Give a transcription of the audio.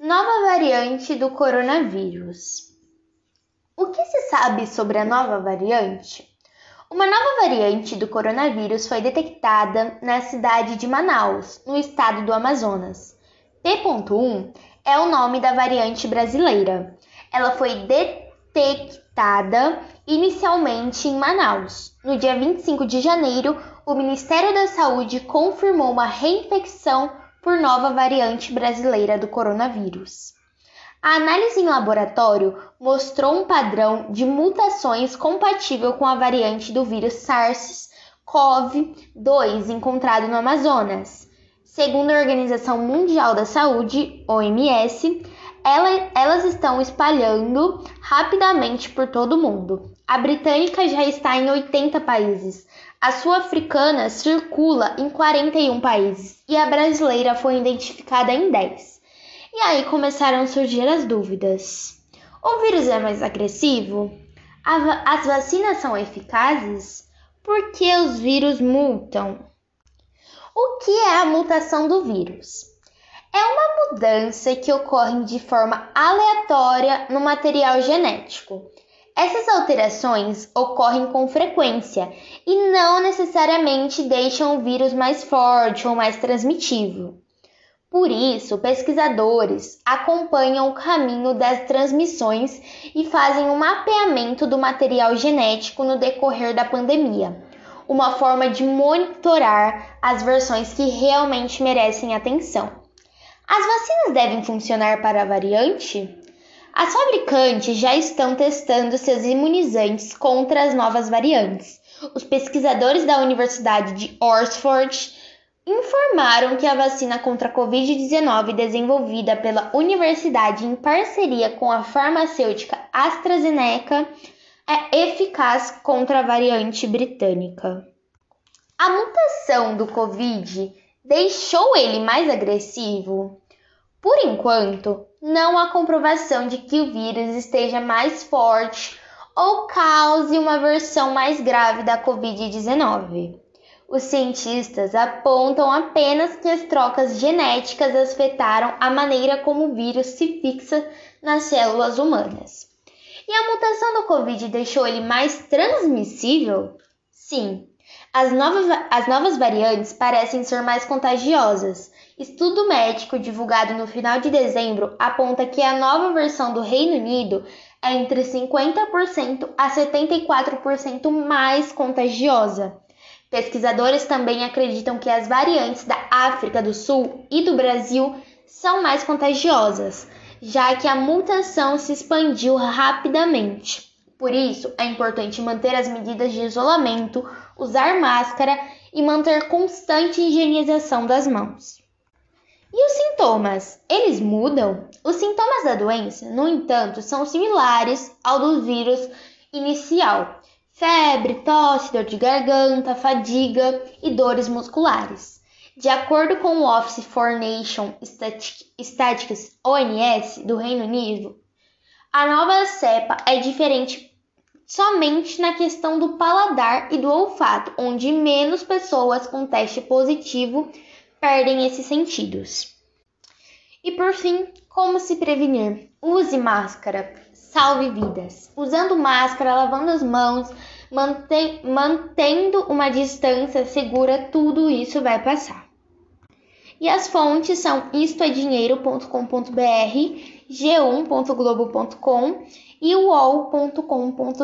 Nova variante do coronavírus. O que se sabe sobre a nova variante? Uma nova variante do coronavírus foi detectada na cidade de Manaus, no estado do Amazonas. P.1 é o nome da variante brasileira. Ela foi detectada inicialmente em Manaus. No dia 25 de janeiro, o Ministério da Saúde confirmou uma reinfecção por nova variante brasileira do coronavírus. A análise em laboratório mostrou um padrão de mutações compatível com a variante do vírus SARS-CoV-2 encontrado no Amazonas. Segundo a Organização Mundial da Saúde, OMS, elas estão espalhando rapidamente por todo o mundo. A britânica já está em 80 países, a sul-africana circula em 41 países e a brasileira foi identificada em 10. E aí começaram a surgir as dúvidas. O vírus é mais agressivo? As vacinas são eficazes? Por que os vírus mutam? O que é a mutação do vírus? É uma mudança que ocorre de forma aleatória no material genético. Essas alterações ocorrem com frequência e não necessariamente deixam o vírus mais forte ou mais transmitivo. Por isso, pesquisadores acompanham o caminho das transmissões e fazem um mapeamento do material genético no decorrer da pandemia, uma forma de monitorar as versões que realmente merecem atenção. As vacinas devem funcionar para a variante? As fabricantes já estão testando seus imunizantes contra as novas variantes. Os pesquisadores da Universidade de Oxford informaram que a vacina contra a Covid-19 desenvolvida pela universidade em parceria com a farmacêutica AstraZeneca é eficaz contra a variante britânica. A mutação do Covid deixou ele mais agressivo? Por enquanto, não há comprovação de que o vírus esteja mais forte ou cause uma versão mais grave da Covid-19. Os cientistas apontam apenas que as trocas genéticas afetaram a maneira como o vírus se fixa nas células humanas. E a mutação do Covid deixou ele mais transmissível? Sim, as novas, as novas variantes parecem ser mais contagiosas. Estudo médico divulgado no final de dezembro aponta que a nova versão do Reino Unido é entre 50% a 74% mais contagiosa. Pesquisadores também acreditam que as variantes da África do Sul e do Brasil são mais contagiosas, já que a mutação se expandiu rapidamente. Por isso, é importante manter as medidas de isolamento, usar máscara e manter constante higienização das mãos. E os sintomas? Eles mudam? Os sintomas da doença, no entanto, são similares ao do vírus inicial: febre, tosse, dor de garganta, fadiga e dores musculares. De acordo com o Office for Nation Statistics ONS do Reino Unido, a nova cepa é diferente somente na questão do paladar e do olfato, onde menos pessoas com teste positivo perdem esses sentidos. E por fim, como se prevenir? Use máscara, salve vidas. Usando máscara, lavando as mãos, mantendo uma distância segura, tudo isso vai passar. E as fontes são istoedinheiro.com.br, g1.globo.com e uol.com.br.